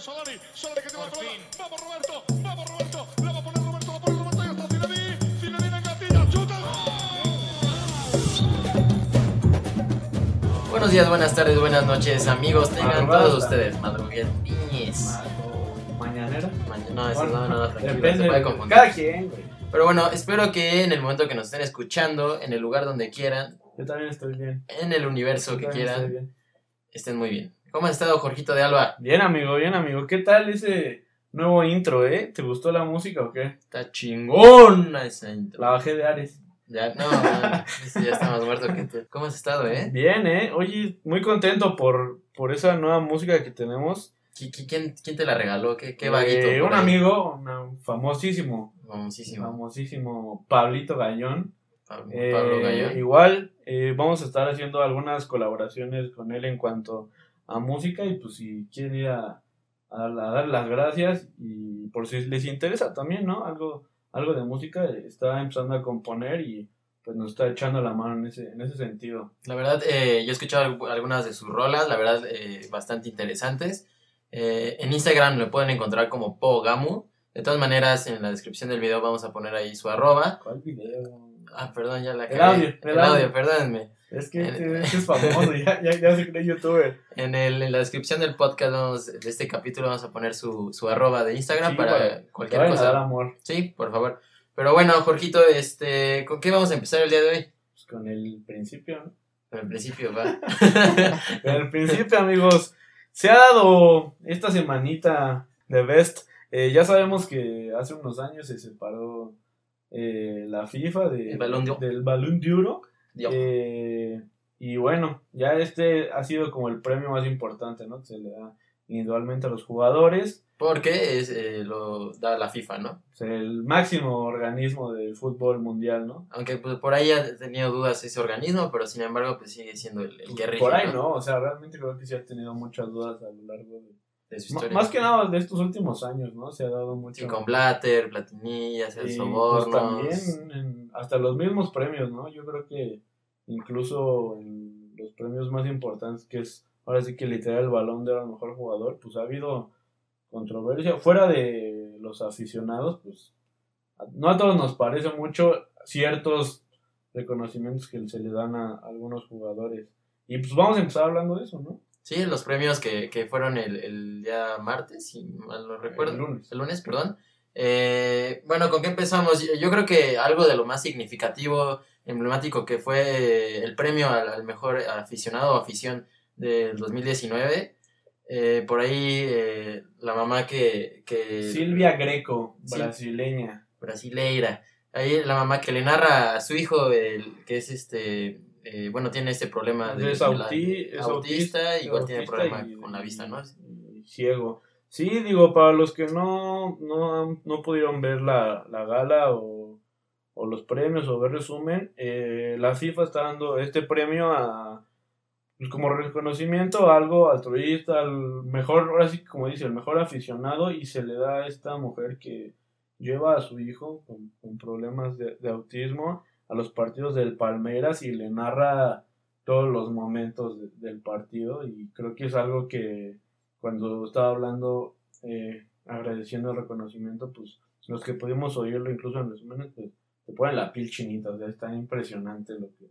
de Solari. Solari que tiene la pelota. Vamos Roberto, vamos Roberto. La va a poner Roberto, la pone Roberto. Y está Zinedine. Zinedine en gatilla. Chuta. Buenos días, buenas tardes, buenas noches, amigos. Tengan Madrugada. todos ustedes madrugadiñes. Mañanera. Mañana, no, eso no, no, tranquilo, Depende. se puede confundir. Cada quien, güey. Pero bueno, espero que en el momento que nos estén escuchando, en el lugar donde quieran, Yo también estoy bien. en el universo Yo que también estoy quieran, bien. estén muy bien. ¿Cómo has estado, Jorgito de Alba? Bien, amigo, bien, amigo. ¿Qué tal ese nuevo intro, eh? ¿Te gustó la música o qué? Está chingona esa intro. La bajé de Ares. Ya, no, ya está más muerto que tú. ¿Cómo has estado, eh? Bien, eh. Oye, muy contento por, por esa nueva música que tenemos. ¿Qui- qui- ¿Quién, quién te la regaló? ¿Qué, qué Eh, vaguito? un ahí? amigo, un famosísimo, Famosísimo. famosísimo Pablito Gallón. Pablo, Eh, Pablo Gallo. Igual eh, vamos a estar haciendo algunas colaboraciones con él en cuanto a música y pues si quieren ir a, a, dar las gracias y por si les interesa también, ¿no? Algo, algo de música, está empezando a componer y pues nos está echando la mano en ese, en ese sentido. La verdad, eh, yo he escuchado algu- algunas de sus rolas, la verdad, eh, bastante interesantes. Eh, en Instagram lo pueden encontrar como Pogamu. De todas maneras, en la descripción del video vamos a poner ahí su arroba. ¿Cuál video? Ah, perdón, ya la El audio, el El audio, audio. perdónenme. Es que este, este es famoso, ya, ya, ya se cree youtuber. En, el, en la descripción del podcast, vamos- de este capítulo, vamos a poner su, su arroba de Instagram Sí, para para- cualquier Vayan a dar cosa. amor Sí, por favor. Pero bueno, Jorgito, este, ¿con qué vamos a empezar el día de hoy? pues, con el principio, ¿no? En principio, va. Al principio, amigos, se ha dado esta semanita de Best. Eh, ya sabemos que hace unos años se separó eh, la FIFA de- Balón de del Balón de Oro. Eh, y bueno, ya este ha sido como el premio más importante, ¿no? Que se le da individualmente a los jugadores. Porque es, eh, lo da la FIFA, ¿no? O sea, el máximo organismo del fútbol mundial, ¿no? Aunque pues, por ahí ha tenido dudas ese organismo, pero sin embargo pues sigue siendo el, el que rige, Por ahí no, o sea, realmente creo que sí ha tenido muchas dudas a lo largo de... de su Ma- historia. Más que nada de estos últimos años, ¿no? Se ha dado mucho... Sí, con Blatter, Platinillas, el pues, también en- hasta los mismos premios, ¿no? Yo creo que incluso en los premios más importantes, que es ahora sí que literal el balón de al mejor jugador, pues ha habido controversia. Fuera de los aficionados, pues no a todos nos parece mucho ciertos reconocimientos que se le dan a algunos jugadores. Y pues vamos a empezar hablando de eso, ¿no? Sí, los premios que, que fueron el, el día martes, si mal no recuerdo. El lunes. El lunes, perdón. Eh, bueno, ¿con qué empezamos? Yo, creo que algo de lo más significativo, emblemático, que fue el premio al, al mejor aficionado o afición del 2019. eh, por ahí eh, la mamá que... que Silvia Greco, brasileña. brasileira. Ahí la mamá que le narra a su hijo, el, que es este, eh, bueno, tiene este problema de, es, la- autista, es igual tiene autista problema y- con la vista, ¿no? y ciego. Sí, digo, para los que no, no, no pudieron ver la, la gala o, o los premios o ver resumen, eh, la FIFA está dando este premio a pues, como reconocimiento a algo altruista, al mejor, ahora sí como dice, el mejor aficionado y se le da a esta mujer que lleva a su hijo con, con problemas de, de autismo a los partidos del Palmeiras y le narra todos los momentos de- del partido. Y creo que es algo que cuando estaba hablando eh, agradeciendo el reconocimiento pues los que pudimos oírlo incluso en resúmenes pues te ponen la piel chinita o sea está impresionante lo que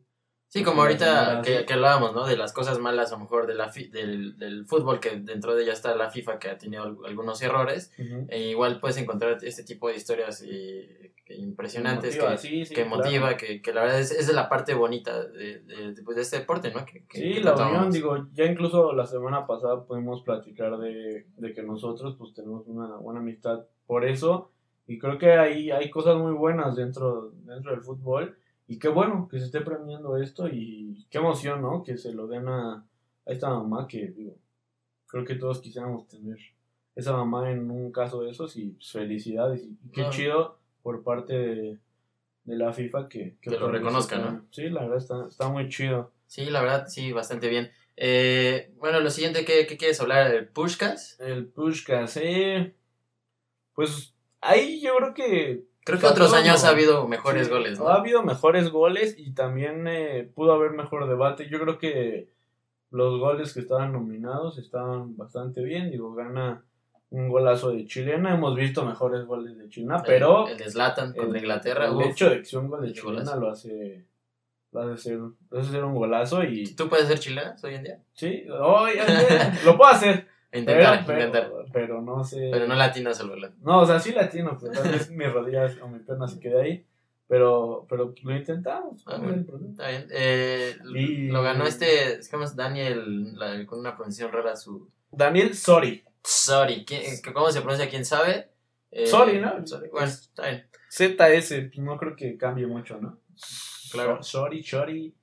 Sí, como ahorita que, que hablábamos, ¿no? De las cosas malas, a lo mejor de la fi- del, del fútbol, que dentro de ella está la FIFA, que ha tenido al- algunos errores. E igual puedes encontrar este tipo de historias eh, que impresionantes Motiva, que, sí, sí, que claro. motiva, que, que la verdad es, es la parte bonita de, de, de, pues, de este deporte, ¿no? Que, Sí, la tanto unión, digo, ya incluso la semana pasada pudimos platicar de, de que nosotros pues tenemos una buena amistad por eso y creo que hay, hay cosas muy buenas dentro, dentro del fútbol y qué bueno que se esté premiando esto y qué emoción, ¿no? Que se lo den a, a esta mamá que, digo, creo que todos quisiéramos tener esa mamá en un caso de esos y pues, felicidades y qué chido por parte de, de la FIFA que, Que lo reconozca, ¿no? Sí, la verdad está, está muy chido. Sí, la verdad, sí, bastante bien. Eh, bueno, lo siguiente, ¿qué, qué quieres hablar? ¿El Pushkas? El Pushkas, eh. Pues ahí yo creo que. Creo que otros años ha habido mejores Sí, goles, ¿no? Ha habido mejores goles y también eh, pudo haber mejor debate. Yo creo que los goles que estaban nominados estaban bastante bien. Digo, gana un golazo de chilena. Hemos visto mejores goles de China, pero El, de Zlatan contra el- Inglaterra. el uf. hecho de que un gol de chilena golazo. lo hace, lo hace ser, lo hace ser un golazo y ¿Tú puedes ser chilena hoy en día? sí, hoy lo puedo hacer, Intentar, pero, intentar. pero, pero no sé. Pero no latinas al balón. No, o sea, sí latino, pero tal vez mis rodillas o mi pierna se quede ahí. Pero, pero lo intentamos. Ah, ¿cuál es bueno. el? Está bien. Eh, Y- Lo ganó este, ¿cómo es? Daniel, la- con una pronunciación rara su... Daniel Sori. Sorry, ¿quién- ¿cómo se pronuncia? ¿Quién sabe? Eh, Sorry, ¿no? Sorry. Bueno, está bien. ZS, no creo que cambie mucho, ¿no? Claro. Sorry, sorry.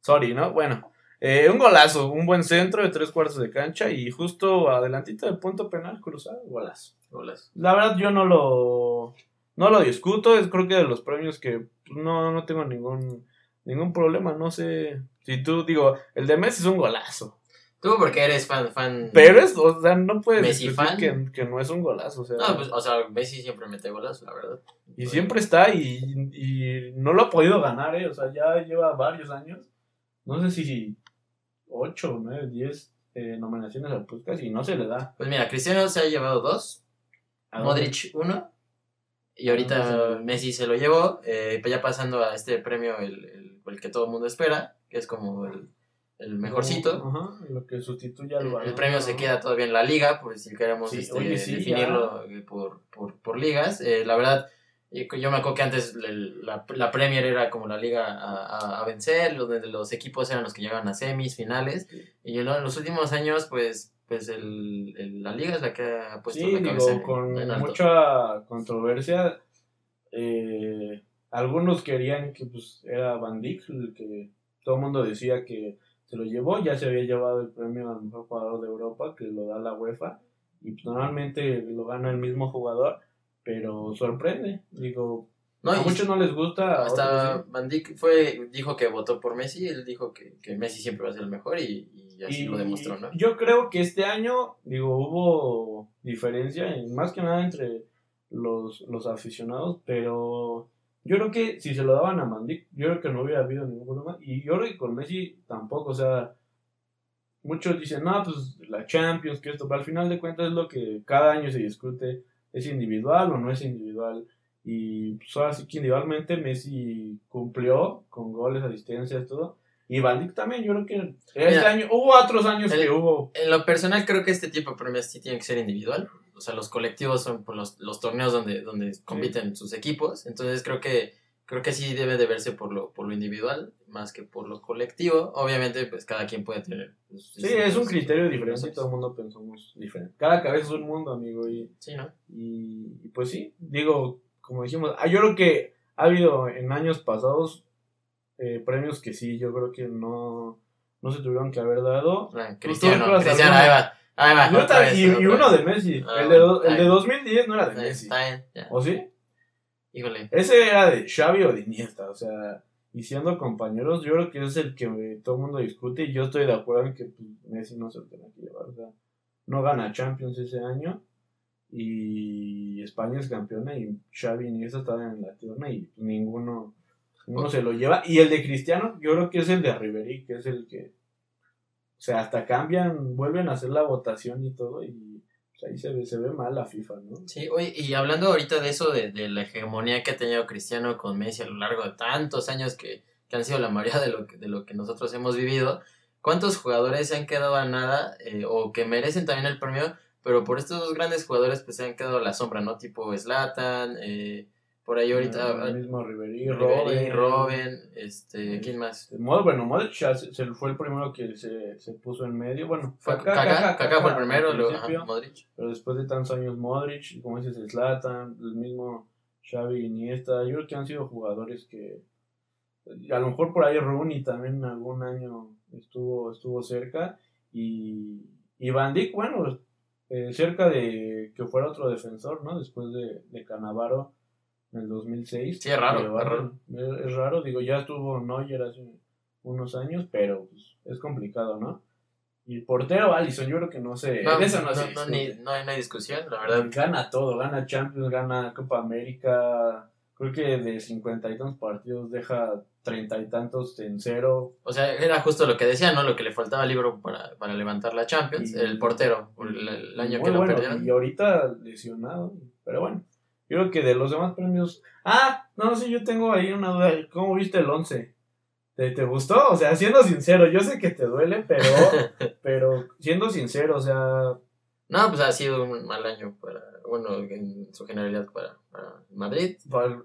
Sorry, ¿no? Bueno, eh, un golazo, un buen centro de tres cuartos de cancha y justo adelantito del punto penal cruzado, golazo. Golazo. La verdad yo no lo no lo discuto, es creo que de los premios que no, no tengo ningún ningún problema, no sé si tú digo, el de Messi es un golazo, Tú porque eres fan, fan... pero es, o sea, no puedes Messi fan. que, que no es un golazo, o sea, No, pues, o sea, Messi siempre mete golazos, la verdad. y siempre está y, y no lo ha podido ganar, eh, o sea, ya lleva varios años, no sé si 8, 9, 10 eh, nominaciones al Puskas y no se le da. Pues mira, Cristiano se ha llevado dos, ¿A Modric uno, y Ah, ahorita sí. Messi se lo llevó, eh, pues ya pasando a este premio, el, el, el que todo el mundo espera, que es como el, el mejorcito. Ajá, lo que sustituye al El, balón, el premio se queda todavía en la liga, por si queremos Sí, este, sí, definirlo eh, por, por, por ligas. Eh, la verdad, yo me acuerdo que antes la, la Premier era como la liga a, a- a vencer, donde los equipos eran los que llegaban a semis, finales. Y en, lo- en los últimos años, pues, pues el, el- la liga es la que ha puesto Sí, la cabeza digo, con en alto. mucha controversia. eh, algunos querían que pues era Van Dijk, el que todo el mundo decía que se lo llevó, ya se había llevado el premio al mejor jugador de Europa, que lo da la UEFA, y pues, normalmente lo gana el mismo jugador, pero sorprende, digo, No, a muchos no les gusta, hasta Van Dijk fue, dijo que votó por Messi, él dijo que, que Messi siempre va a ser el mejor y, y así Y lo demostró, ¿no? Yo creo que este año, digo, hubo diferencia, en- más que nada entre los, los aficionados, pero yo creo que si se lo daban a Mandic, yo creo que no hubiera habido ningún problema. Y yo creo que con Messi tampoco, o sea, muchos dicen, no, pues la Champions, que esto, pero al final de cuentas es lo que cada año se discute, ¿es individual o no es individual? Y pues ahora sí que individualmente Messi cumplió con goles, asistencias, todo. Y Van Dijk también, yo creo que este Mira, año, hubo otros años el- que hubo. En lo personal creo que este tipo de premios sí tiene que ser individual. O sea, los colectivos son por los, los torneos donde, donde compiten sus equipos. Entonces creo que creo que sí debe de verse por lo, por lo individual más que por lo colectivo. Obviamente, pues cada quien puede tener. Sí, es un criterio diferente y todo el mundo pensamos diferente. Cada cabeza es un mundo, amigo. Y, Sí, ¿no? y, y pues sí, digo, como dijimos, ah, yo creo que ha habido en años pasados eh, premios que sí, yo creo que no, no se tuvieron que haber dado. Ah, ¿Tú- tú Cristiano, Cristiano, ahí va. Ahí va. Vez, y, uno de Messi. Ah, el, de, el de está 2010 no era de Messi. Está bien, ya. ¿O sí? Ese era de Xavi o de Iniesta, o sea, y siendo compañeros, yo creo que es el que todo el mundo discute y yo estoy de acuerdo en que pues, Messi no se lo tenga que llevar, o sea, no gana Champions ese año y España es campeona y Xavi y Iniesta estaban en la tierna y ninguno, ninguno se lo lleva y el de Cristiano, yo creo que es el de Ribery, que es el que, o sea, hasta cambian, vuelven a hacer la votación y todo y ahí se ve, se ve mal la FIFA, ¿no? Sí, oye, y hablando ahorita de eso, de, de la hegemonía que ha tenido Cristiano con Messi a lo largo de tantos años que, que han sido la mayoría de lo, que, de lo que nosotros hemos vivido, ¿cuántos jugadores se han quedado a nada eh, o que merecen también el premio, pero por estos dos grandes jugadores pues se han quedado a la sombra, ¿no? Tipo Zlatan, eh, por ahí ahorita... el mismo Ribery, Ribery, Robben, Robben, este, ¿quién más? Mod- bueno, Modric ya se, fue el primero que se, se puso en medio. Bueno, Fue Kaká, Kaká, fue el primero, luego ajá, Modric. pero después de tantos años Modric, como dices, Zlatan, el mismo Xavi Iniesta, yo creo que han sido jugadores que a lo mejor por ahí Rooney también algún año estuvo estuvo cerca y, y Van Dijk, bueno, eh, cerca de que fuera otro defensor, ¿no? Después de, de Canavaro en el 2006. Sí, es raro, Pero, es raro. Es, es raro, digo, ya estuvo Neuer hace unos años, pero pues, es complicado, ¿no? Y el portero Allison, yo creo que no sé, No, eso no, no, no, discute. ni- no hay, no hay discusión, la verdad. Gana todo, gana Champions, gana Copa América, creo que de cincuenta y tantos partidos deja treinta y tantos en cero. O sea, era justo lo que decía, ¿no? Lo que le faltaba al libro para, para levantar la Champions, Y- el portero, por el, el año que lo bueno, perdieron. Y ahorita lesionado, pero bueno. Yo creo que de los demás premios. Ah, no, sí, yo tengo ahí una duda. ¿Cómo viste el 11? ¿Te, ¿Te gustó? O sea, siendo sincero, yo sé que te duele, pero, pero siendo sincero, o sea, No, pues ha sido un mal año para, bueno, en su generalidad para, para Madrid.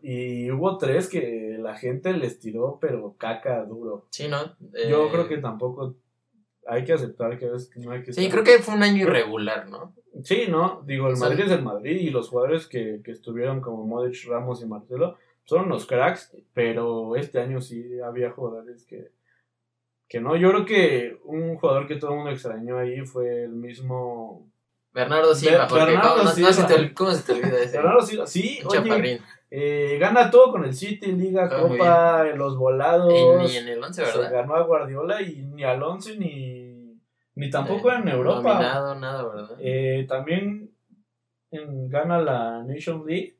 Y hubo tres que la gente les tiró, pero caca duro. Sí, ¿no? Yo Eh, creo que tampoco hay que aceptar que a veces no hay que Sí, creo que fue un año irregular, ¿no? Sí, ¿no? Digo, el Madrid es el Madrid y los jugadores que, que estuvieron como Modric, Ramos y Marcelo son los cracks, pero este año sí había jugadores que, que no. Yo creo que un jugador que todo el mundo extrañó ahí fue el mismo... Bernardo Silva, Bernardo ¿cómo, no- se te, ol- ¿cómo se te olvida ese? Bernardo Silva. Sí, oye. Eh, gana todo con el City, Liga, muy Copa, los volados. Ni en el 11, se ¿verdad? ganó a Guardiola y ni al 11 ni, ni tampoco Eh, en Europa. Nominado, nada, ¿verdad? Eh, también en- gana la Nation League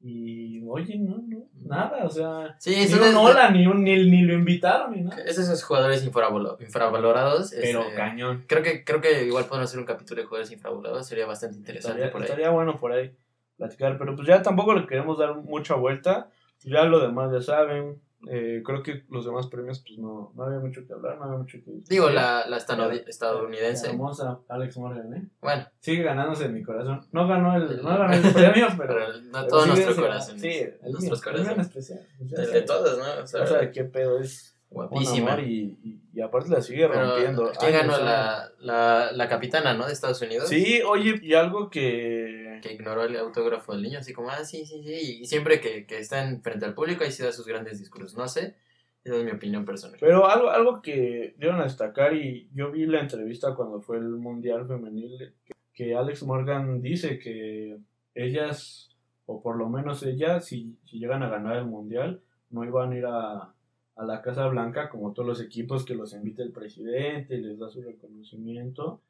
y oye, no, no, nada, o sea, sí, ni un de- hola, ni, un- ni, ni lo invitaron ni nada. es de esos jugadores infravalo- infravalorados. Pero este, cañón. Creo que, creo que igual podemos hacer un capítulo de jugadores infravalorados, sería bastante interesante Estaría, por ahí. estaría bueno por ahí platicar, pero pues ya tampoco le queremos dar mucha vuelta. Ya lo demás ya saben. eh, creo que los demás premios, pues no, no había mucho que hablar, no había mucho que. Digo, la, la estano- La estadounidense. hermosa Alex Morgan, ¿eh? Bueno, Sigue ganándose en mi corazón. No ganó el, no ganó el premio, pero. pero no todo nuestro corazón. Sí, el nuestros corazones. especial. De todos, ¿no? O sea, O sea, qué pedo es. Guapísima. y, y, y aparte la sigue Pero, rompiendo. ¿Quién ganó la, la, la capitana, no? De Estados Unidos. Sí, oye, y algo que. Que ignoró el autógrafo del niño, así como, ah, sí, sí, sí. Y siempre que, que está en frente al público, ahí sí da sus grandes discursos. No sé, esa es mi opinión personal. Pero algo, algo que dieron a destacar, y yo vi la entrevista cuando fue el Mundial Femenil, que, Alex Morgan dice que ellas, o por lo menos ellas, si, si llegan a ganar el Mundial, no iban a ir a, a la Casa Blanca como todos los equipos que los invita el presidente y les da su reconocimiento.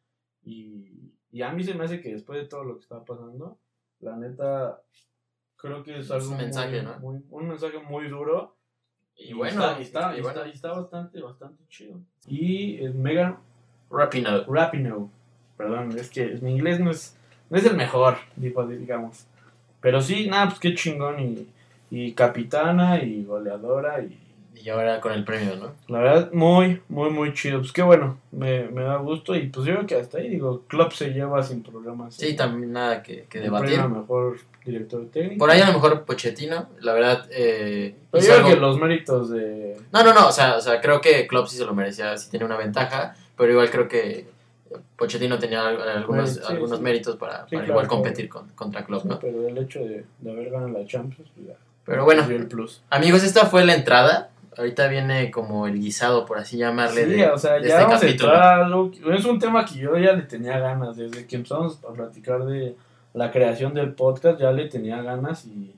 Y, y a mí se me hace que después de todo lo que está pasando, la neta, creo que es Es algo un mensaje, muy- ¿no? muy- un mensaje muy duro. Y bueno, está, y está, y y bueno. está- bastante, bastante chido. Y eh, Megan Rapinoe. Rapinoe, perdón, es que mi inglés no es, no es el mejor, digamos. Pero sí, nada, pues qué chingón. Y, y capitana y goleadora. Y Y ahora con el premio, ¿no? la verdad, muy, muy, muy chido. Pues qué bueno, me, me da gusto. Y pues yo creo que hasta ahí, digo, Klopp se lleva sin problemas. Sí, también nada que, que debatir. mejor director técnico. Por ahí a lo mejor Pochettino, la verdad, eh, Pero yo creo algo- que los méritos de. No, no, no, o sea, o sea, creo que Klopp sí se lo merecía, sí tenía una ventaja, pero igual creo que Pochettino tenía al- algunos, Sí, algunos sí. méritos para, Sí, para claro, igual competir con- contra Klopp, ¿no? pero el hecho de, de haber ganado la Champions, pues ya. Pero bueno, dio el plus. amigos, esta fue la entrada. Ahorita viene como el guisado, por así llamarle, Sí, de, o sea, de ya este vamos capítulo. a algo Es un tema que yo ya le tenía ganas. Desde que empezamos a platicar de la creación del podcast, ya le tenía ganas y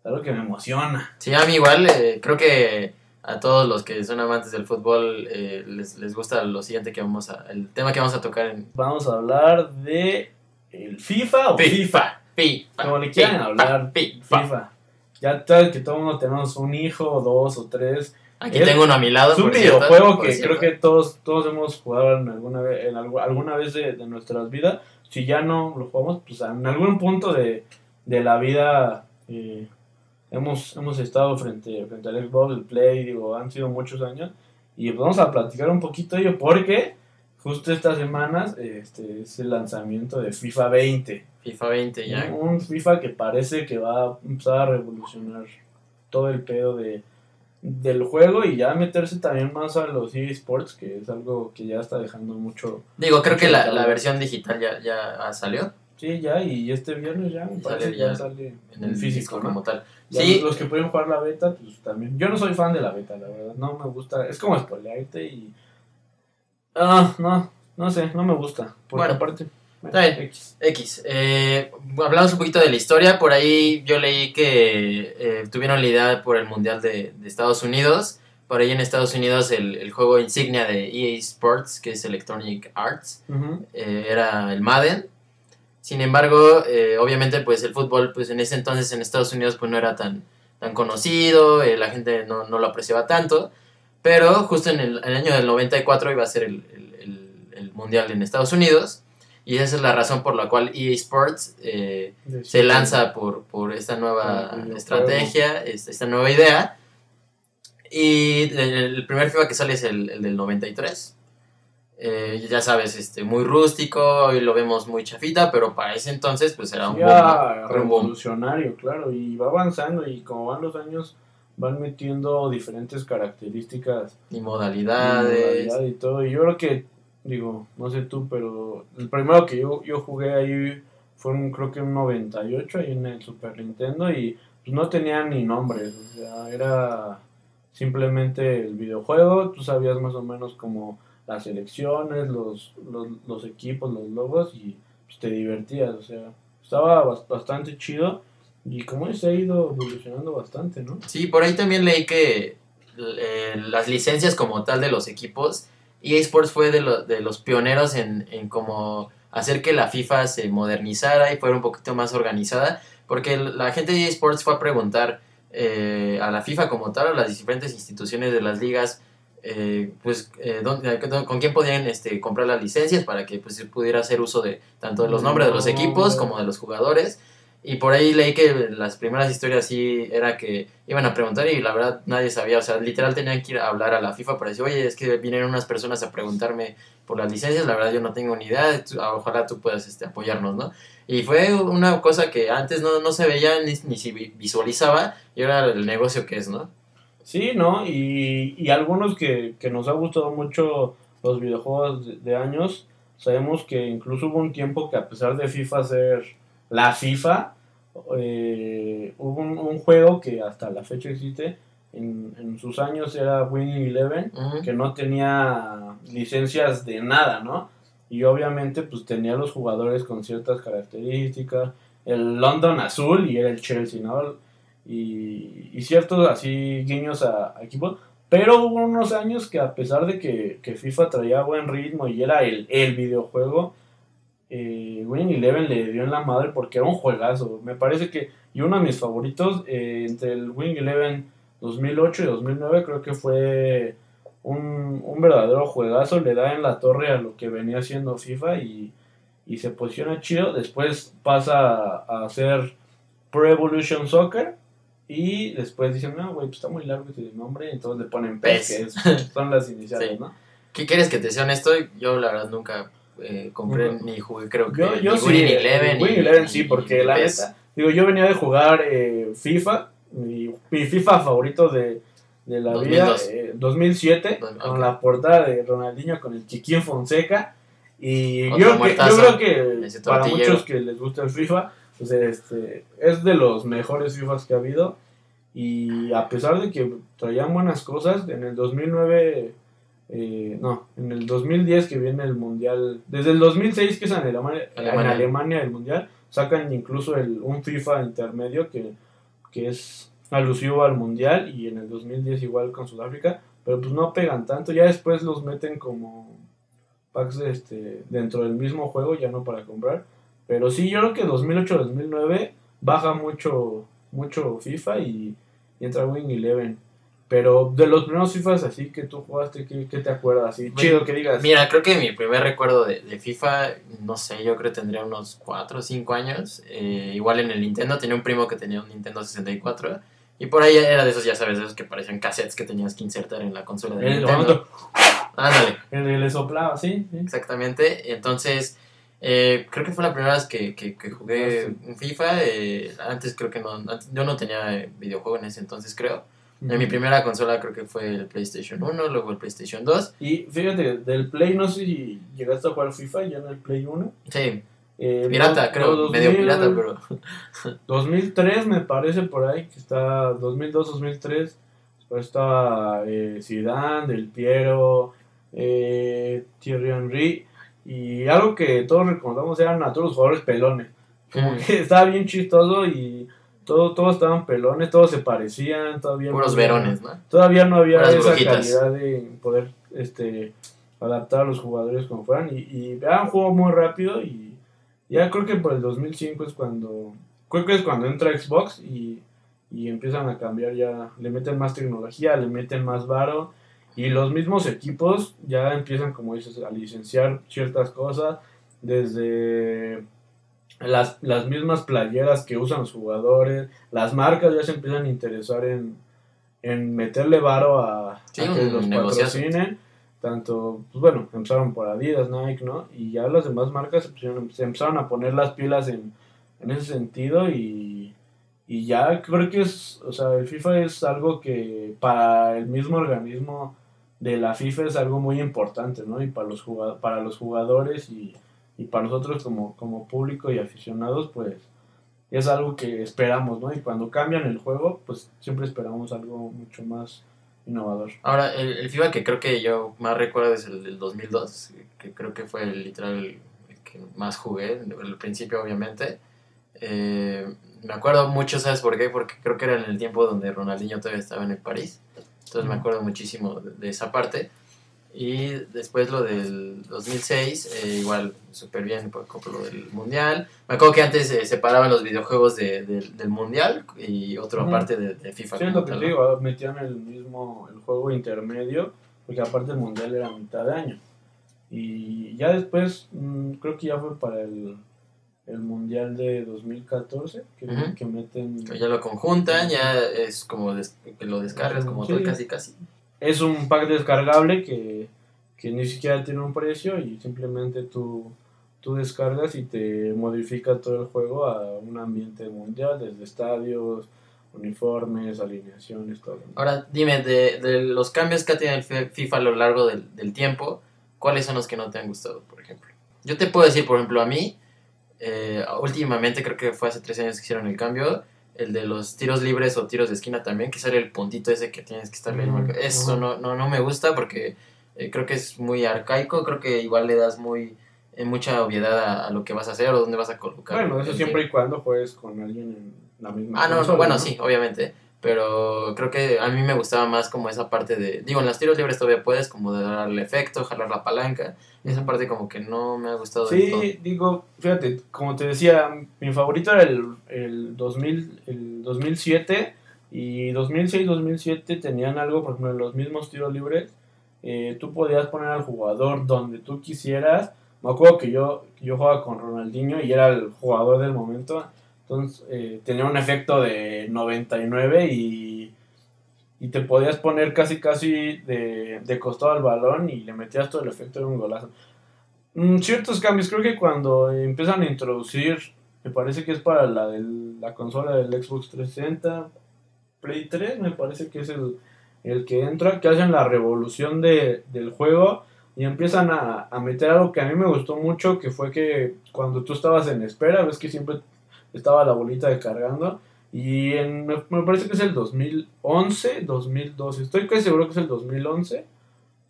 es algo que me emociona. Sí, a mí igual, eh, creo que a todos los que son amantes del fútbol eh, les, les gusta lo siguiente que vamos a, el tema que vamos a tocar en Vamos a hablar de el FIFA o Fi- FIFA. FIFA. Como le quieran hablar, FIFA. Ya sabes que todo mundo tenemos un hijo, dos o tres. Aquí Es- tengo uno a mi lado. Es un videojuego que creo que todos, todos hemos jugado en alguna vez, en algu- alguna vez de, de nuestras vidas. Si ya no lo jugamos, pues en algún punto de, de la vida eh, hemos, hemos estado frente, frente al Xbox, el Play, digo, han sido muchos años. Y pues vamos a platicar un poquito de ello porque justo estas semanas este, es el lanzamiento de FIFA 20. FIFA 20 ya. Un, un FIFA que parece que va a empezar a revolucionar todo el pedo de, del juego y ya meterse también más a los eSports, que es algo que ya está dejando mucho. Digo, creo que la, la versión digital ya, ya salió Sí, ya, y este viernes ya me sale que ya, ya sale en el físico ¿no? como tal. Ya Sí, Los que pueden jugar la beta, pues también. Yo no soy fan de la beta, la verdad. No me gusta. Es como spoilearte y. Ah, no, no sé, no me gusta. Porque Bueno, aparte. Está bien. X. X. Eh, hablamos un poquito de la historia. Por ahí yo leí que eh, tuvieron la idea por el Mundial de, de Estados Unidos. Por ahí en Estados Unidos el, el juego insignia de EA Sports, que es Electronic Arts, eh, era el Madden. Sin embargo, obviamente pues el fútbol pues en ese entonces en Estados Unidos pues no era tan, tan conocido, la gente no, no lo apreciaba tanto, pero justo en el, el año del 94 iba a ser el- el mundial en Estados Unidos, y esa es la razón por la cual EA Sports eh, se lanza por, por esta nueva El videojuego. estrategia, es- esta nueva idea. Y el, el primer FIFA que sale es el, el del 93. Eh, ya sabes, este, muy rústico, hoy lo vemos muy chafita, pero para ese entonces pues era un boom, Ya boom. revolucionario, claro, y va avanzando y como van los años van metiendo diferentes características y y modalidades. modalidad y todo. Y yo creo que, digo, no sé tú, pero el primero que yo, yo jugué ahí fue un, creo que un 98 ahí en el Super Nintendo y pues, no tenía ni nombres, o sea, era simplemente el videojuego, tú sabías más o menos como las selecciones, los, los, los equipos, los logos y pues, te divertías, o sea, estaba bas- bastante chido y como se ha ido evolucionando bastante, ¿no? Sí, por ahí también leí que eh, las licencias como tal de los equipos, EA Sports fue de, lo- de los pioneros en, en como hacer que la FIFA se modernizara y fuera un poquito más organizada, porque la gente de EA Sports fue a preguntar eh, a la FIFA como tal, a las diferentes instituciones de las ligas, eh, pues eh, dónde- con quién podían este, comprar las licencias para que pues, se pudiera hacer uso de tanto de los nombres de los equipos como de los jugadores. Y por ahí leí que las primeras historias sí era que iban a preguntar y la verdad nadie sabía, o sea, literal tenían que ir a hablar a la FIFA para decir, oye, es que vinieron unas personas a preguntarme por las licencias, la verdad yo no tengo ni idea, tú- ojalá tú puedas este, apoyarnos, ¿no? Y fue una cosa que antes no, no se veía ni, ni se vi- visualizaba y ahora el negocio que es, ¿no? Sí, ¿no? Y, y algunos que, que nos ha gustado mucho los videojuegos de, de años, sabemos que incluso hubo un tiempo que a pesar de FIFA ser la FIFA, eh, hubo un, un juego que hasta la fecha existe, en, en sus años era Winning Eleven, Ujú. que no tenía licencias de nada, ¿no? Y obviamente pues tenía los jugadores con ciertas características, el London azul y era el Chelsea, ¿no? Y, y ciertos así guiños a, a equipos, pero hubo unos años que a pesar de que, que FIFA traía buen ritmo y era el, el videojuego, eh, Winning Eleven le dio en la madre porque era un juegazo. Me parece que, y uno de mis favoritos, eh, entre el Winning Eleven 2008 y 2009, creo que fue un, un verdadero juegazo. Le da en la torre a lo que venía siendo FIFA y, y se posiciona chido. Después pasa a, a hacer Pro Evolution Soccer. Y después dicen, no, güey, pues está muy largo ese nombre. Entonces le ponen PES, que es- son las iniciales, Sí. ¿no? ¿Qué quieres que te sea honesto? Yo la verdad nunca eh, compré Ujú. ni jugué, creo que Yo, yo ni sí, Winning eh, Eleven. Winning ni- Eleven sí, ni porque la PES. neta, digo, yo venía de jugar eh, FIFA, mi, mi FIFA favorito de, de la 2002. vida, eh, 2007, Dos- con la portada de Ronaldinho con el Chiquín Fonseca. Y yo, creo que, muertazo, yo creo que ese para muchos que les gusta el FIFA, pues este, es de los mejores FIFAs que ha habido. Y a pesar de que traían buenas cosas, en el 2009, eh, no, en el 2010 que viene el Mundial, desde el 2006 que es en Alemania, Alemania. en Alemania el Mundial, sacan incluso el, un FIFA intermedio que, que es alusivo al Mundial y en el 2010 igual con Sudáfrica, pero pues no pegan tanto, ya después los meten como packs este, dentro del mismo juego, ya no para comprar, pero sí, yo creo que 2008-2009 baja mucho, mucho FIFA y, y entra Wing Eleven. Pero de los primeros FIFAs así que tú jugaste, ¿qué, qué te acuerdas? Chido que digas. Mira, creo que mi primer recuerdo de, de FIFA, no sé, yo creo que tendría unos 4 o 5 años. Eh, igual en el Nintendo, tenía un primo que tenía un Nintendo 64. Y por ahí era de esos, ya sabes, de esos que parecían cassettes que tenías que insertar en la consola de el Nintendo. Ándale, en el le soplaba, sí. sí. exactamente. Entonces, eh, creo que fue la primera vez que, que, que jugué Ah, un FIFA. eh, antes creo que no, antes- yo no tenía eh, videojuego en ese entonces, creo. En mi primera consola creo que fue el PlayStation 1, luego el PlayStation 2. Y fíjate, del Play, no sé si llegaste a jugar FIFA ya en el Play 1. Sí, Eh, pirata, no- creo, no, medio 2000, pirata, pero... 2003 me parece por ahí, que está 2002-2003. Después está eh, Zidane, Del Piero, eh, Thierry Henry. Y algo que todos recordamos eran a todos los jugadores pelones. Como Mm. que estaba bien chistoso y todo, todos estaban pelones, todos se parecían. Todavía no Puros verones, ¿no? Todavía no había Puras esa brujitas. calidad de poder este, adaptar a los jugadores como fueran. Y, y era un juego muy rápido y ya creo que por el 2005 es cuando... Creo que es cuando entra Xbox y, y empiezan a cambiar ya, le meten más tecnología, le meten más varo y los mismos equipos ya empiezan, como dices, a licenciar ciertas cosas, desde las, las mismas playeras que usan los jugadores, las marcas ya se empiezan a interesar en, en meterle varo a, Sí, a que los patrocinen. Tanto, pues bueno, empezaron por Adidas, Nike, ¿no? Y ya las demás marcas se, pusieron- se empezaron a poner las pilas en, en ese sentido y, y ya creo que es, o sea, el FIFA es algo que para el mismo organismo de la FIFA es algo muy importante, ¿no? Y para los para los jugadores y, y para nosotros como, como público y aficionados, pues es algo que esperamos, ¿no? Y cuando cambian el juego, pues siempre esperamos algo mucho más innovador. Ahora, el, el FIFA que creo que yo más recuerdo es el del 2002, que creo que fue el, literal el que más jugué, al principio obviamente. Eh, me acuerdo mucho, ¿sabes por qué? Porque creo que era en el tiempo donde Ronaldinho todavía estaba en el París. Entonces me acuerdo muchísimo de, de esa parte. Y después lo del 2006, eh, igual súper bien por, por lo del Mundial. Me acuerdo que antes se separaban los videojuegos de- de- del Mundial y otro Ujú. aparte de, de FIFA. Sí, es lo que digo, metían el mismo, el juego intermedio, porque aparte el mundial era mitad de año. Y ya después, mm, creo que ya fue para el, el mundial de 2014, que, Ujú. que meten... Que ya lo conjuntan, ya es como des- que lo descargas como Sí. todo, casi casi. Es un pack descargable que, que ni siquiera tiene un precio y simplemente tú, tú descargas y te modifica todo el juego a un ambiente mundial, desde estadios, uniformes, alineaciones, todo. Ahora, dime, de, de los cambios que ha tenido el Fi- FIFA a lo largo del, del tiempo, ¿cuáles son los que no te han gustado, por ejemplo? Yo te puedo decir, por ejemplo, a mí, eh, últimamente, creo que fue hace tres años que hicieron el cambio, el de los tiros libres o tiros de esquina también, que sale el puntito ese que tienes que estar Ujú, marcando. Eso no, no, no me gusta porque eh, creo que es muy arcaico, creo que igual le das muy eh, mucha obviedad a, a lo que vas a hacer o dónde vas a colocar. Bueno, eso siempre y cuando juegues con alguien en la misma Ah, no, no, bueno, ¿no? sí, obviamente. Pero creo que a mí me gustaba más como esa parte de... Digo, en los tiros libres todavía puedes como de darle efecto, jalar la palanca. Esa parte como que no me ha gustado. Sí, digo, fíjate, como te decía, mi favorito era el, el, 2000, el 2007 y 2006-2007 tenían algo, por ejemplo, en los mismos tiros libres, eh, tú podías poner al jugador donde tú quisieras. Me acuerdo que yo, yo jugaba con Ronaldinho y era el jugador del momento, entonces eh, tenía un efecto de 99 y, y te podías poner casi casi de, de costado al balón y le metías todo el efecto de un golazo. Mm, ciertos cambios, creo que cuando empiezan a introducir, me parece que es para la, del- la consola del Xbox 360, Play 3, me parece que es el, el que entra, que hacen la revolución de, del juego y empiezan a, a meter algo que a mí me gustó mucho, que fue que cuando tú estabas en espera, ves que siempre estaba la bolita de cargando. Y en, me, me parece que es el 2011, 2012, estoy casi seguro que es el 2011,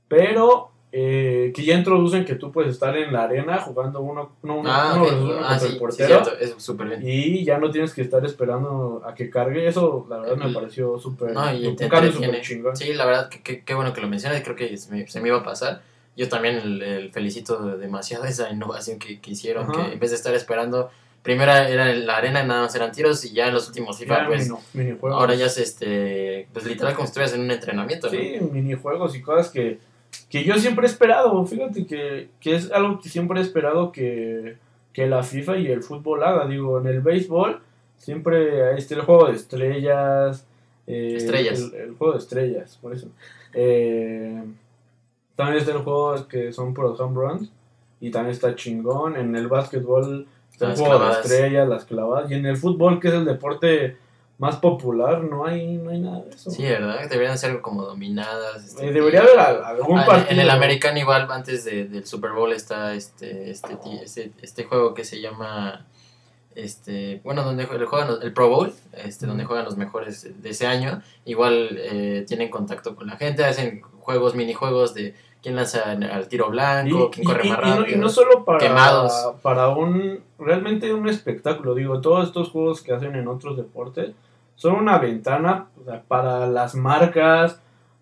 pero eh, que ya introducen que tú puedes estar en la arena jugando uno, no, uno, Ah, uno ok. versus uno Ah, contra sí, el sí, portero. cierto, es bien. y ya no tienes que estar esperando a que cargue. Eso, la verdad, me El- pareció súper. No, y te chingón. Sí, la verdad, qué bueno que lo mencionas, creo que se me, se me iba a pasar. Yo también el, el felicito demasiado esa innovación que, que hicieron, Ajá. que en vez de estar esperando, primero era la arena, nada más eran tiros, y ya en los últimos FIFA, pues, mini- ahora ya es este, pues literal como si estuvieras en un entrenamiento, ¿no? Sí, minijuegos y cosas que, que yo siempre he esperado. Fíjate que, que es algo que siempre he esperado que, que la FIFA y el fútbol haga. Digo, en el béisbol siempre está el juego de estrellas. eh, Estrellas. El, el juego de estrellas, por eso. Eh, también está el juego que son por home runs. Y también está chingón. En el básquetbol el juego clavadas. de estrellas, las clavadas. Y en el fútbol, que es el deporte más popular, no hay, no hay nada de eso. Sí, ¿verdad? Deberían ser como dominadas. este, Eh, debería haber al- algún Ah, en- partido. En el americano igual, antes de- del Super Bowl está este, este, este, este juego que se llama, este, bueno, donde jue- juegan el Pro Bowl, este, donde juegan los mejores de ese año. Igual eh, tienen contacto con la gente, hacen juegos, minijuegos de quién lanza al tiro blanco, quién corre más y rápido. y no solo para, Quemados. para un realmente un espectáculo, digo, todos estos juegos que hacen en otros deportes son una ventana o sea, para las marcas,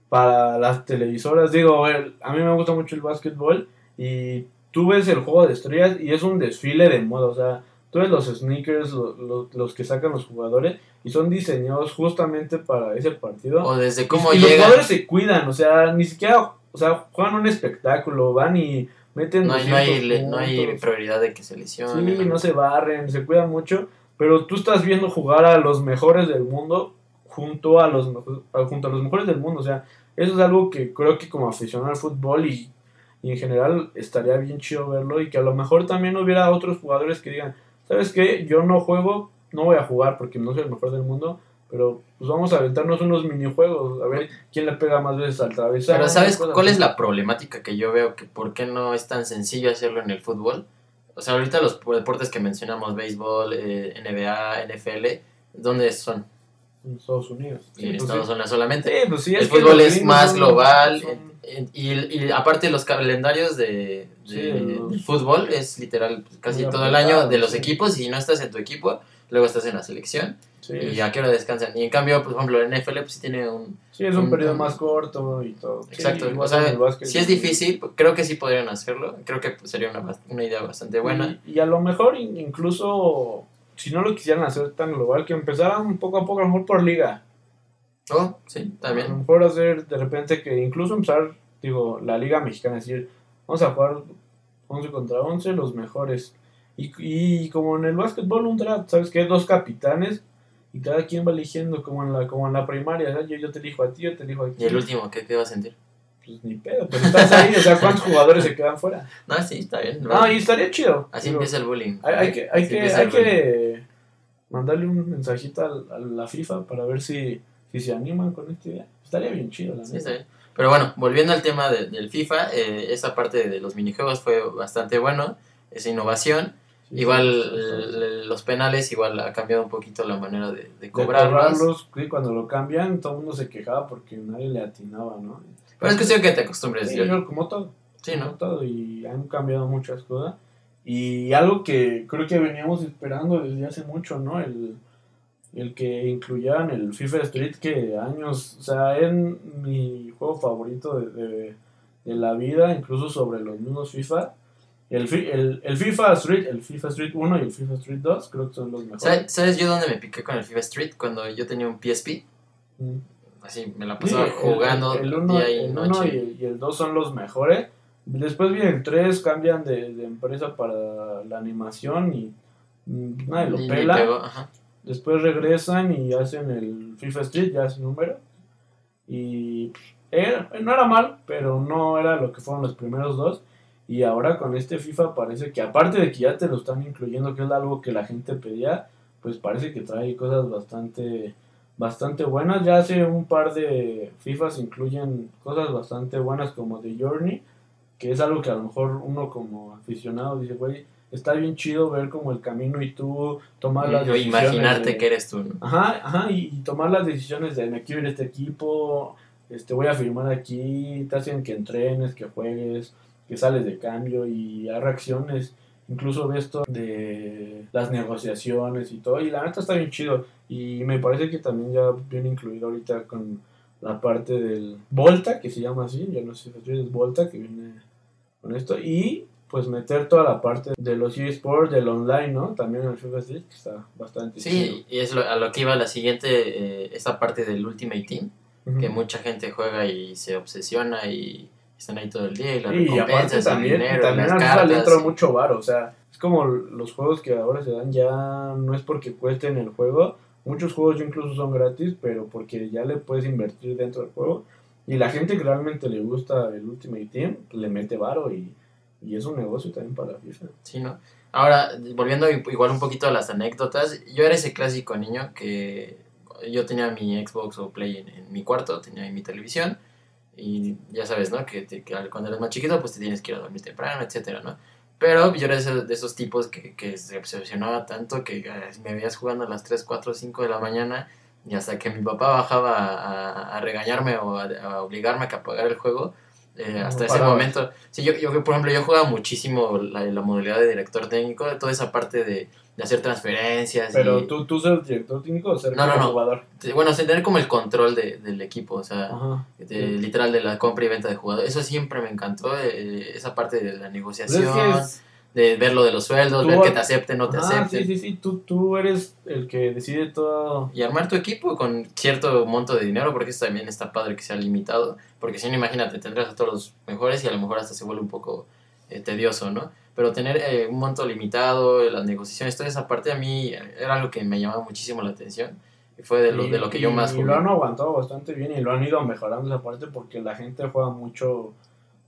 para las televisoras, digo, el- a mí me gusta mucho el básquetbol y tú ves el juego de estrellas y es un desfile de moda, o sea, tú ves los sneakers, lo- lo- los que sacan los jugadores, y son diseñados justamente para ese partido. O desde cómo y, y los jugadores se cuidan, o sea, ni siquiera, o sea, juegan un espectáculo, van y meten No hay, no, hay, 200 le- no hay puntos. prioridad de que se lesione. Sí, no se barren, se cuidan mucho, pero tú estás viendo jugar a los mejores del mundo junto a los junto a los mejores del mundo, o sea, eso es algo que creo que como aficionado al fútbol y, y en general estaría bien chido verlo y que a lo mejor también hubiera otros jugadores que digan, ¿sabes qué? Yo no juego, no voy a jugar porque no soy el mejor del mundo, pero pues vamos a aventarnos unos minijuegos, a ver quién le pega más veces al travesaño. Pero ¿sabes cuál es la problemática que yo veo? que ¿Por qué no es tan sencillo hacerlo en el fútbol? O sea, ahorita los deportes que mencionamos, béisbol, eh, NBA, NFL, ¿dónde son? En Estados Unidos. Y en pues Estados sí. Unidos solamente. Sí, pues sí, el que fútbol es más global son- y, y aparte los calendarios de, los- fútbol es literal casi todo el año de los equipos y si no estás en tu equipo, luego estás en la selección y a qué hora descansan. Y en cambio, por ejemplo, en NFL pues sí tiene un... sí, es un un- periodo un- más corto y todo. Exacto, o sea, el si es difícil, creo que sí podrían hacerlo, creo que sería una, una idea bastante buena. Y, y a lo mejor in- incluso, si no lo quisieran hacer tan global, que empezaran poco a poco, a lo mejor por liga. Oh, sí, A lo también. mejor hacer de repente que incluso empezar, digo, la liga mexicana, decir, vamos a jugar 11 contra 11, los mejores. Y, y como en el básquetbol, un draft, ¿sabes qué? Dos capitanes y cada quien va eligiendo como en la, como en la primaria, ¿sabes? Yo, yo te elijo a ti, yo te elijo a ti. Y el último, ¿qué, qué va a sentir? Pues ni pedo, pero estás ahí, o sea, ¿cuántos jugadores se quedan fuera? No, sí, está bien. No, y estaría chido. Así Digo, empieza el bullying. Hay, hay que, hay, que, hay que mandarle un mensajito al- a, la FIFA para ver si, si se animan con esta idea. Estaría bien chido, la Sí, neta. está bien. Pero bueno, volviendo al tema de- del FIFA, eh, esa parte de los minijuegos fue bastante bueno, esa innovación. Sí, igual sí, sí, sí. los penales, igual ha cambiado un poquito la manera de, de De cobrarlos. cobrarlos, sí, cuando lo cambian, todo el mundo se quejaba porque nadie le atinaba, ¿no? Pero es cuestión que te acostumbres. Sí, yo- como todo. sí, como ¿no? todo, y han cambiado muchas cosas. Y algo que creo que veníamos esperando desde hace mucho, ¿no? El, el que incluyeran el FIFA Street, que años, o sea, es mi juego favorito de, de, de la vida, incluso sobre los mismos FIFA. El, el, el FIFA Street, el FIFA Street 1 y el FIFA Street 2, creo que son los mejores. ¿Sabes, ¿Sabes yo dónde me piqué con el FIFA Street? Cuando yo tenía un PSP. Mm. Así me la pasaba jugando el 1 día y el uno noche. y el- y el 2 son los mejores. Después viene el 3, cambian de, de empresa para la animación y mm, nadie lo Y- pela. Después regresan y hacen el FIFA Street, ya sin número. Y era- no era mal, pero no era lo que fueron los primeros dos. Y ahora con este FIFA parece que aparte de que ya te lo están incluyendo, que es algo que la gente pedía, pues parece que trae cosas bastante bastante buenas. Ya hace un par de FIFAs incluyen cosas bastante buenas como The Journey, que es algo que a lo mejor uno como aficionado dice, güey, está bien chido ver como el camino y tú tomar las O decisiones. imaginarte de- que eres tú, ¿no? Ajá, ajá, y, y tomar las decisiones de me quiero ir a este equipo, este voy a firmar aquí, te hacen que entrenes, que juegues, que sales de cambio y hay reacciones, incluso ves esto de las negociaciones y todo, y la neta está bien chido, y me parece que también ya viene incluido ahorita con la parte del Volta, que se llama así, yo no sé si es Volta, que viene con esto, y pues meter toda la parte de los eSports, del online, ¿no? También en el FIFA Street, que está bastante chido. Sí, y es lo- a lo que iba la siguiente, eh, esa parte del Ultimate Team, que mucha gente juega y se obsesiona y están ahí todo el día y las Y aparte recompensas, el también, dinero, también las FIFA le cartas. entra mucho varo, o sea, es como los juegos que ahora se dan ya no es porque cuesten el juego, muchos juegos ya incluso son gratis, pero porque ya le puedes invertir dentro del juego y la gente que realmente le gusta el Ultimate Team le mete varo y, y es un negocio también para FIFA. Sí, ¿no? Ahora, volviendo igual un poquito a las anécdotas, yo era ese clásico niño que yo tenía mi Xbox o Play en, en mi cuarto, tenía ahí mi televisión y ya sabes, ¿no? Que, te- que cuando eres más chiquito pues te tienes que ir a dormir temprano, etcétera, ¿no? Pero yo era de esos, de esos tipos que, que se obsesionaba tanto que eh, me veías jugando a las 3, 4, 5 de la mañana y hasta que mi papá bajaba a, a- regañarme o a, a obligarme a que apagara el juego, eh, hasta ese momento Sí, yo, yo, por ejemplo, yo jugaba muchísimo la, la modalidad de director técnico, toda esa parte de, de hacer transferencias. Pero y, tú, tú ser director técnico o ser No, no, no. jugador. bueno, tener como el control de, del equipo, o sea, Ajá. de- literal de la compra y venta de jugadores. Eso siempre me encantó, eh, esa parte de la negociación, de ver lo de los sueldos, Tú- ver que te acepten, no te acepten. sí, sí, sí, tú, tú eres el que decide todo. Y armar tu equipo con cierto monto de dinero, porque eso también está padre que sea limitado. Porque si no, imagínate, tendrás a todos los mejores y a lo mejor hasta se vuelve un poco eh, tedioso, ¿no? Pero tener eh, un monto limitado, las negociaciones, toda esa parte a mí era algo que me llamaba muchísimo la atención. Y fue de lo, Y- de lo que yo y- más Y jugué. lo han aguantado bastante bien y lo han ido mejorando esa parte porque la gente juega mucho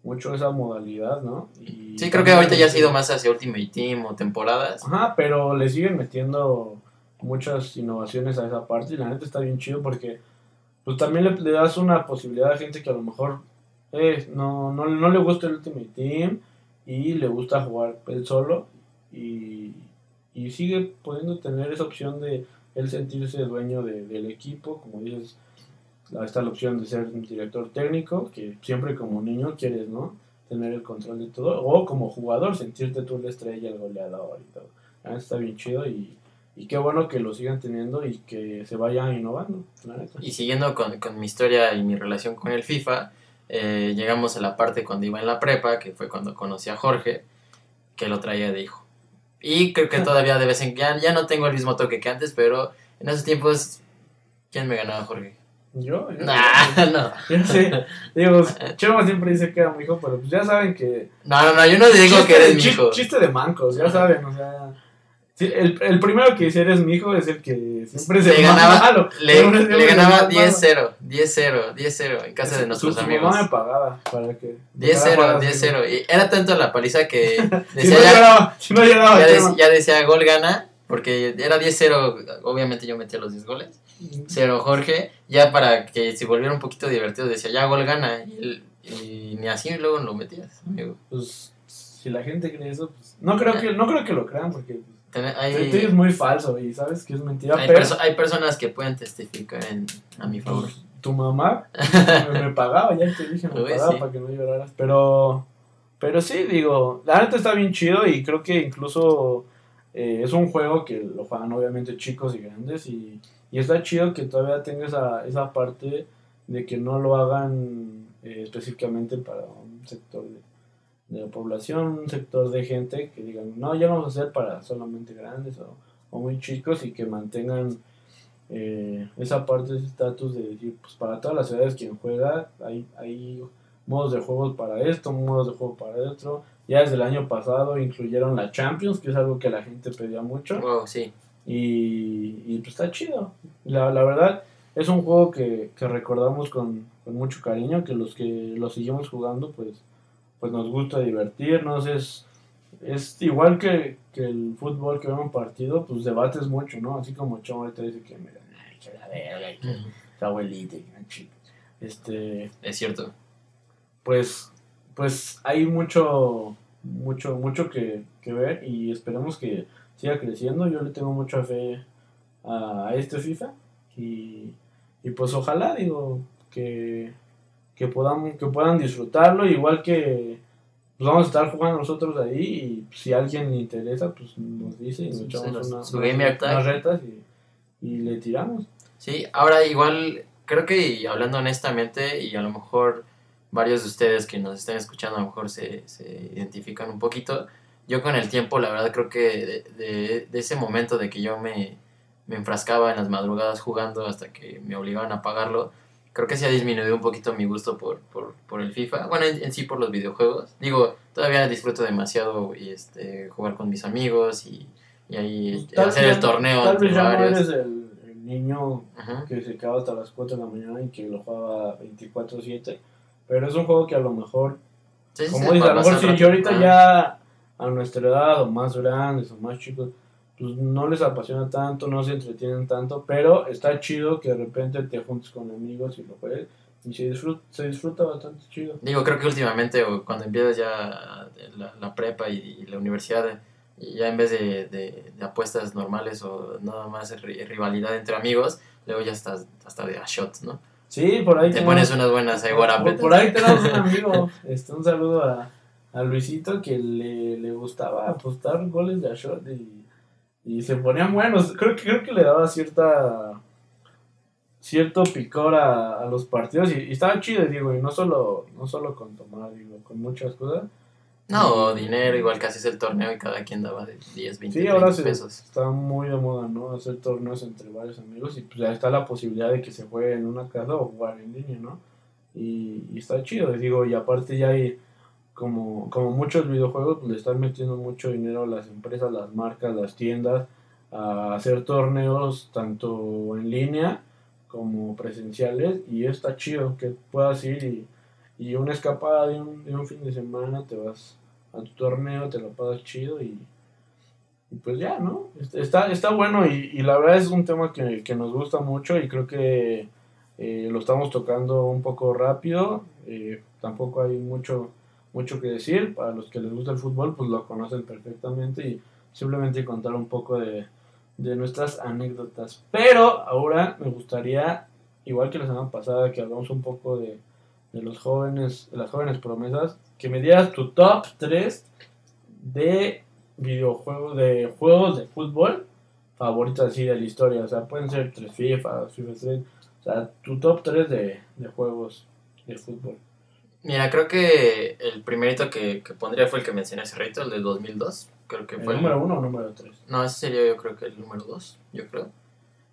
mucho esa modalidad, ¿no? Y Sí, creo que ahorita ya ha sido más hacia Ultimate Team o temporadas. Ajá, pero le siguen metiendo muchas innovaciones a esa parte y la neta está bien chido porque pues también le, le das una posibilidad a gente que a lo mejor eh, no, no, no le gusta el Ultimate Team y le gusta jugar él solo y, y sigue pudiendo tener esa opción de él sentirse dueño de- del equipo, como dices, está la opción de ser director técnico, que siempre como niño quieres, ¿no? Tener el control de todo, o como jugador, sentirte tú la estrella, el goleador y todo. Neta está bien chido y, y qué bueno que lo sigan teniendo y que se vaya innovando. Y siguiendo con, con mi historia y mi relación con el FIFA, eh, llegamos a la parte cuando iba en la prepa, que fue cuando conocí a Jorge, que lo traía de hijo. Y creo que todavía de vez en cuando, ya no tengo el mismo toque que antes, pero en esos tiempos, ¿quién me ganaba, Jorge? Yo, yo, Nah, no. yo sé, digo, Chema siempre dice que era mi hijo, pero pues ya saben que No, no, no, yo no digo Chiste que eres mi hijo. Chiste de mancos, ya saben, o sea. Sí, el, el primero que dice eres mi hijo es el que siempre se Le ganaba, malo. le, le ganaba mama malo. 10-0, 10-0, 10-0 en casa de Su- nuestros su amigos. mamá me pagaba para que. 10-0, 10-0. Y era tanto la paliza que Si decía no ya, lloraba, si no lloraba, ya, dec- ya decía gol gana, porque era 10-0, obviamente yo metía los 10 goles. 0 Jorge, ya para que se volviera un poquito divertido decía ya gol gana. Y, y ni así luego lo metías, amigo. Pues si la gente cree eso, pues. No creo que, no creo que lo crean porque. Twitter es Hay, muy falso y sabes que es mentira. hay, pero perso- hay personas que pueden testificar en, a mi favor. pues, tu mamá me, me pagaba, ya te dije, me Uy, pagaba sí. para que no lloraras. Pero, pero sí, digo, la neta está bien chido y creo que incluso eh, es un juego que lo juegan obviamente chicos y grandes y, y está chido que todavía tenga esa, esa parte de que no lo hagan eh, específicamente para un sector de, de la población, un sector de gente que digan, no, ya lo vamos a hacer para solamente grandes o, o muy chicos y que mantengan eh, esa parte, ese estatus de decir, pues para todas las edades quien juega, hay, hay modos de juegos para esto, modos de juego para otro. Ya desde el año pasado incluyeron la Champions, que es algo que la gente pedía mucho. Wow, sí. Y, y pues está chido. La, la verdad, es un juego que, que recordamos con, con mucho cariño, que los que lo seguimos jugando, pues, pues nos gusta divertirnos. Es, es igual que, que el fútbol que vemos partido, pues debates mucho, ¿no? Así como Chon ahorita dice que, mira, ay, que la verga, que abuelita, la chica. Este, Es cierto. pues, pues hay mucho, mucho, mucho que, que ver y esperemos que siga creciendo. Yo le tengo mucha fe a, a este FIFA y, y pues ojalá, digo, que, que, podamos, que puedan disfrutarlo, igual que pues vamos a estar jugando nosotros ahí y si a alguien le interesa, pues nos dice y nos echamos una- unas- unas retas y, y le tiramos. Sí, ahora igual, creo que hablando honestamente, y a lo mejor varios de ustedes que nos están escuchando a lo mejor se, se identifican un poquito, yo con el tiempo, la verdad, creo que de, de- de ese momento de que yo me, me enfrascaba en las madrugadas jugando hasta que me obligaban a pagarlo, creo que se ha disminuido un poquito mi gusto por, por, por el FIFA, bueno, en, en sí por los videojuegos. Digo, todavía disfruto demasiado y este jugar con mis amigos y, y ahí Tal hacer vez el torneo Tal vez ya no eres el, el niño Ujú. que se quedaba hasta las 4 de la mañana y que lo jugaba 24-7. Pero es un juego que a lo mejor, Sí, sí, como sí, dices, a lo mejor si yo ahorita Ajá. ya a nuestra edad o más grandes o más chicos, pues no les apasiona tanto, no se entretienen tanto, pero está chido que de repente te juntes con amigos y lo juegues y se disfruta, se disfruta bastante chido. Digo, creo que últimamente, o cuando empiezas ya la, la prepa y, y la universidad, y ya en vez de, de- de apuestas normales o nada más ri- rivalidad entre amigos, luego ya estás hasta de a shots, ¿no? Sí, por ahí Te tenemos- pones unas buenas ahí por, por ahí tenemos un amigo, este, un saludo a, a Luisito que le, le gustaba apostar goles de shot y, y se ponían buenos. Creo que, creo que le daba cierta cierto picor a, a los partidos y, y estaba chido, digo, y no solo, no solo con tomar, digo, con muchas cosas. No, dinero, igual que haces el torneo y cada quien daba de 10, 20, Sí, ahora 30 se, pesos. está muy de moda, ¿no? Hacer torneos entre varios amigos y pues ya está la posibilidad de que se juegue en una casa o jugar en línea, ¿no? Y, y está chido, y digo, y aparte ya hay, como, como muchos videojuegos, le están metiendo mucho dinero a las empresas, las marcas, las tiendas, a hacer torneos tanto en línea como presenciales y está chido que puedas ir y, y una escapada de un, de un fin de semana te vas a tu torneo, te lo pasas chido y, y pues ya, ¿no? Está, está bueno y, y la verdad es un tema que, que nos gusta mucho y creo que eh, lo estamos tocando un poco rápido, eh, tampoco hay mucho, mucho que decir, para los que les gusta el fútbol pues lo conocen perfectamente y simplemente contar un poco de, de nuestras anécdotas. Pero ahora me gustaría, igual que la semana pasada que hablamos un poco de, de los jóvenes, de las jóvenes promesas, que me dieras tu top 3 de videojuegos, de juegos de fútbol favoritos así de la historia. O sea, pueden ser tres FIFA, FIFA Street, o sea, tu top 3 de, de juegos de fútbol. Mira, creo que el primerito que, que pondría fue el que mencioné hace rato, el del 2002. Creo que ¿El fue número 1 o número 3? No, ese sería yo creo que el número 2, yo creo.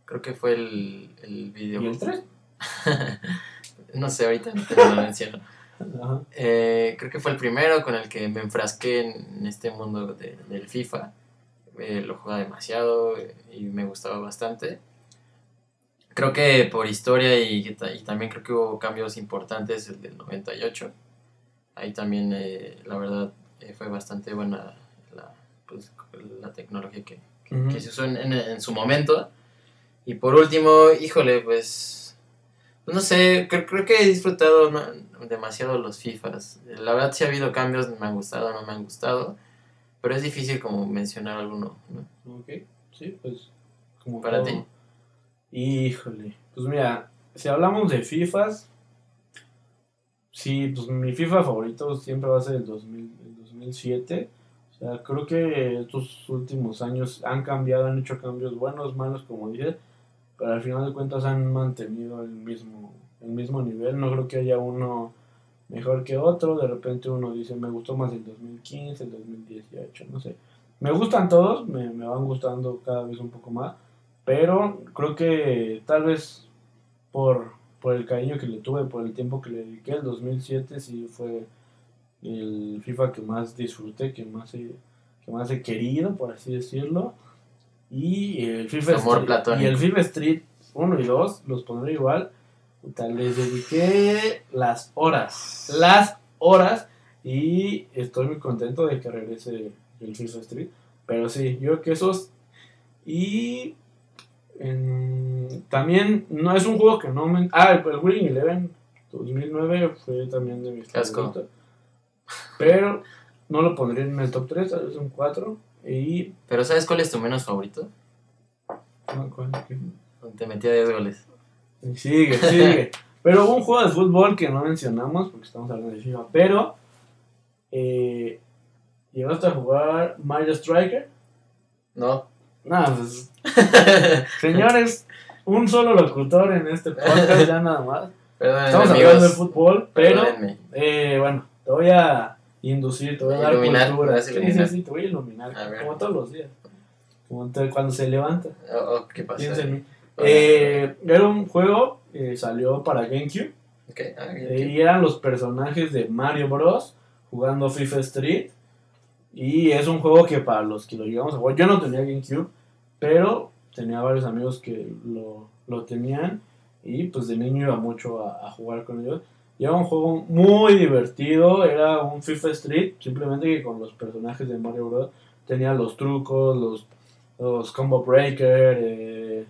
Creo que fue el, el video. ¿Y el 3? no sé, ahorita no lo menciono. Ajá. Eh, creo que fue el primero con el que me enfrasqué en, este mundo de- del FIFA. Eh, lo jugaba demasiado y me gustaba bastante. Creo que por historia y, que ta- y también creo que hubo cambios importantes el del 98. Ahí también, eh, la verdad, eh, fue bastante buena la, pues, la tecnología que, que- se usó en, en- en su momento. Y por último, híjole, pues, pues no sé, creo, creo que he disfrutado ¿no? demasiado los FIFAs. La verdad sí ha habido cambios, me han gustado, no me han gustado, pero es difícil como mencionar alguno. ¿no? Ok, sí, pues. Como Para todo. ti. Híjole, pues mira, si hablamos de FIFAs, sí, pues mi FIFA favorito siempre va a ser el, 2000, el 2007. O sea, creo que estos últimos años han cambiado, han hecho cambios buenos, malos, como dices, pero al final de cuentas han mantenido el mismo, el mismo nivel. No creo que haya uno mejor que otro. De repente uno dice, me gustó más el 2015, el 2018, no sé. Me gustan todos, me, me van gustando cada vez un poco más. Pero creo que tal vez por, por el cariño que le tuve, por el tiempo que le dediqué, el 2007 sí fue el FIFA que más disfruté, que más he, que más he querido, por así decirlo. Y el FIFA Amor Street, y el FIFA Street 1 y 2 los pondré igual. Puta, Les dediqué las horas, las horas. Y estoy muy contento de que regrese el FIFA Street. Pero sí, yo creo que esos. Y en- también no es un juego que no me. Ah, el, el Eleven 2009 fue también de mis Qué asco. favoritos. Pero no lo pondría en el top 3, tal vez un 4. Y. Pero ¿sabes cuál es tu menos favorito? no, ¿cuál? ¿Qué? Te metía 10 goles. Y Sigue, sigue. Pero hubo un juego de fútbol que no mencionamos porque estamos hablando de FIFA. Pero. Eh, ¿Llegaste a jugar Mario Striker? No. Nada, pues. Señores, un solo locutor en este podcast, ya nada más. Estamos hablando de fútbol, pero eh, bueno, te voy a inducir, te voy a dar Iluminar, cultura. ¿me vas a Sí, iluminar? sí, sí, te voy a iluminar, A como todos los días. Como cuando se levanta, Oh, oh, ¿Qué pasa? piensa en mí. Eh, era un juego que salió para GameCube Ok, ah, eh, y eran los personajes de Mario Bros. jugando FIFA Street. Y es un juego que para los que lo llegamos a jugar, yo no tenía GameCube, pero tenía varios amigos que lo, lo tenían y pues de niño iba mucho a, a jugar con ellos. Y era un juego muy divertido, era un FIFA Street, simplemente que con los personajes de Mario Bros. tenía los trucos, los, los combo breaker, eh,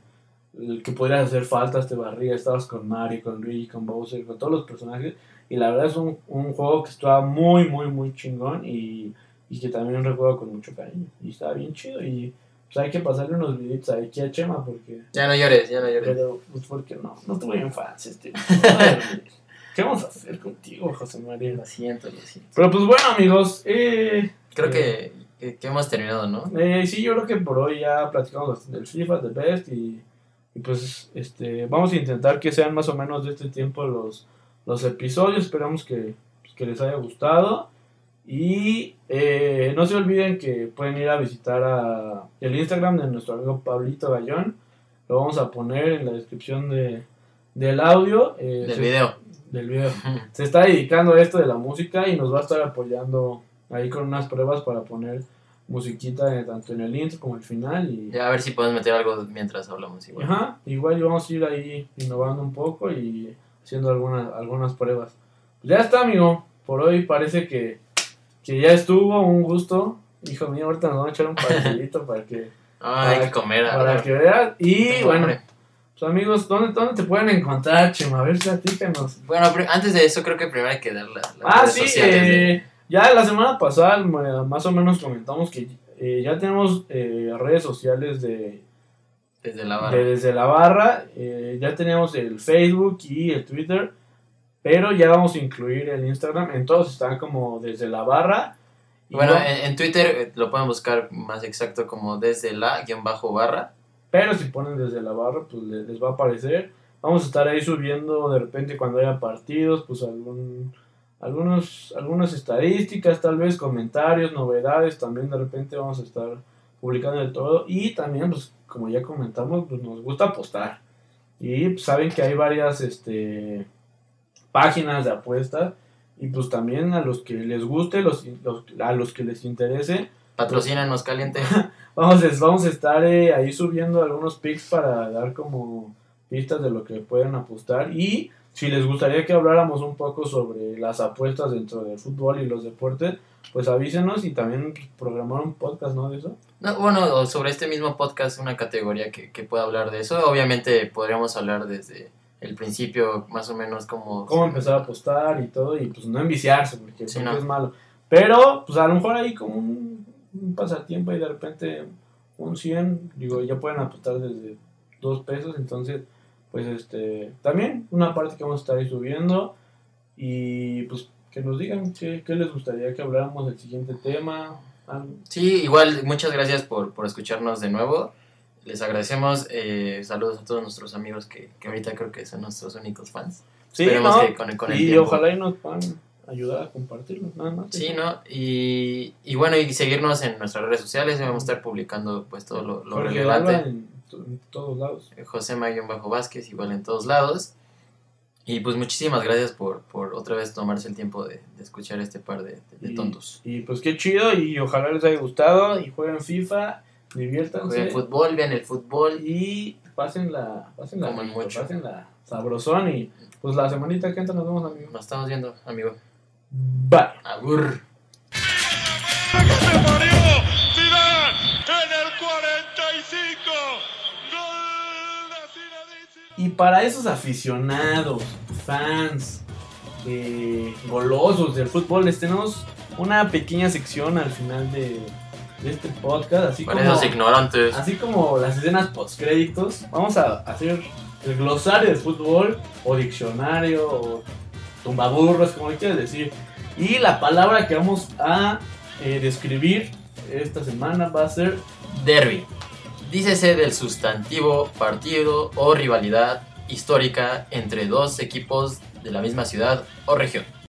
el que podrías hacer faltas, te barría, estabas con Mario, con Luigi, con Bowser, con todos los personajes. Y la verdad es un, un juego que estaba muy, muy, muy chingón y, y que también recuerdo con mucho cariño. Y estaba bien chido y pues hay que pasarle unos videitos aquí a Chema porque... Ya no llores, ya no llores. Pero, pues porque no, no tuve infancia este. ¿Qué vamos a hacer contigo, José María? Lo siento, lo siento. Pero pues bueno, amigos, eh, Creo que, que, que hemos terminado, ¿no? eh, sí, yo creo que por hoy ya platicamos bastante del FIFA, del Best y, y pues este vamos a intentar que sean más o menos de este tiempo los, los episodios. Esperamos que, pues, que les haya gustado. Y eh, no se olviden que pueden ir a visitar a el Instagram de nuestro amigo Pablito Gallón. Lo vamos a poner en la descripción de, del audio. eh, Del se- video. Del video. Se está dedicando a esto de la música y nos va a estar apoyando ahí con unas pruebas para poner musiquita eh, tanto en el intro como el final. Y, Ya, a ver si podemos meter algo mientras hablamos. Igual. Ajá, igual vamos a ir ahí innovando un poco y haciendo algunas, algunas pruebas. Pues ya está, amigo. Por hoy parece que, que ya estuvo. Un gusto. Hijo mío, ahorita nos vamos a echar un pastelito para que, Ah, hay que comer. para ahora. que veas. Y bueno, pues amigos, ¿dónde, ¿dónde te pueden encontrar, Chema? A ver, platícanos. Bueno, antes de eso creo que primero hay que dar las, las Ah, sí, de- eh, ya la semana pasada ma- más o menos comentamos que eh, ya tenemos eh, redes sociales de, desde la barra. de desde la barra, eh, ya teníamos el Facebook y el Twitter, pero ya vamos a incluir el Instagram, en todos están como desde la barra. Bueno, en, en Twitter eh, lo pueden buscar más exacto como desde la guion bajo barra. pero si ponen desde la barra, pues le- les, va a aparecer. Vamos a estar ahí subiendo de repente cuando haya partidos, pues algún, algunos, algunas estadísticas, tal vez comentarios, novedades, también de repente vamos a estar publicando de todo. Y también, pues como ya comentamos, pues nos gusta apostar. Y pues, saben que hay varias este, páginas de apuestas. Y pues también a los que les guste, los, los- a los que les interese, Patrocínanos caliente. Vamos, a- vamos a estar eh, ahí subiendo algunos pics para dar como pistas de lo que pueden apostar. Y si les gustaría que habláramos un poco sobre las apuestas dentro del fútbol y los deportes, pues avísenos y también programar un podcast, ¿no? De eso. No, bueno, sobre este mismo podcast, una categoría que, que pueda hablar de eso. Obviamente podríamos hablar desde el principio, más o menos como... Cómo empezar a apostar y todo, y pues no enviciarse, porque, Sí, no. es malo. Pero, pues a lo mejor ahí como un, un pasatiempo y de repente un 100, digo, ya pueden apostar desde dos pesos, entonces, pues este, también una parte que vamos a estar ahí subiendo y pues que nos digan qué, qué les gustaría que habláramos del siguiente tema. algo. Sí, igual, muchas gracias por, por escucharnos de nuevo. Les agradecemos. eh, saludos a todos nuestros amigos que, que ahorita creo que son nuestros únicos fans. Sí, Esperemos ¿no? que con, con el y tiempo. ojalá y nos puedan ayudar a compartirlo, nada más. Sí, ¿no? Y, y bueno, y seguirnos en nuestras redes sociales. Vamos a estar publicando pues todo lo, lo relevante. En, en todos lados. José Bajo Vázquez, igual en todos lados. Y pues muchísimas gracias por, por otra vez tomarse el tiempo de, de escuchar este par de, de Y- tontos. Y pues qué chido y ojalá les haya gustado y jueguen FIFA, diviértanse Jueguen fútbol, vean el fútbol. y pasen la, pasen la, pasen la sabrosón y pues la semanita que entra nos vemos amigos. Nos estamos viendo, amigo. Bye. Agur. ¡Se parió! ¡Zidane en el 45! ¡Gol de Zinedine Y para esos aficionados, fans, eh, golosos del fútbol, les tenemos una pequeña sección al final de, de este podcast, así como, esos ignorantes. así como las escenas postcréditos. Vamos a hacer el glosario de fútbol o diccionario o tumbaburros, como le quieras decir. Y la palabra que vamos a eh, describir esta semana va a ser Derby. Dícese del sustantivo partido o rivalidad histórica entre dos equipos de la misma ciudad o región.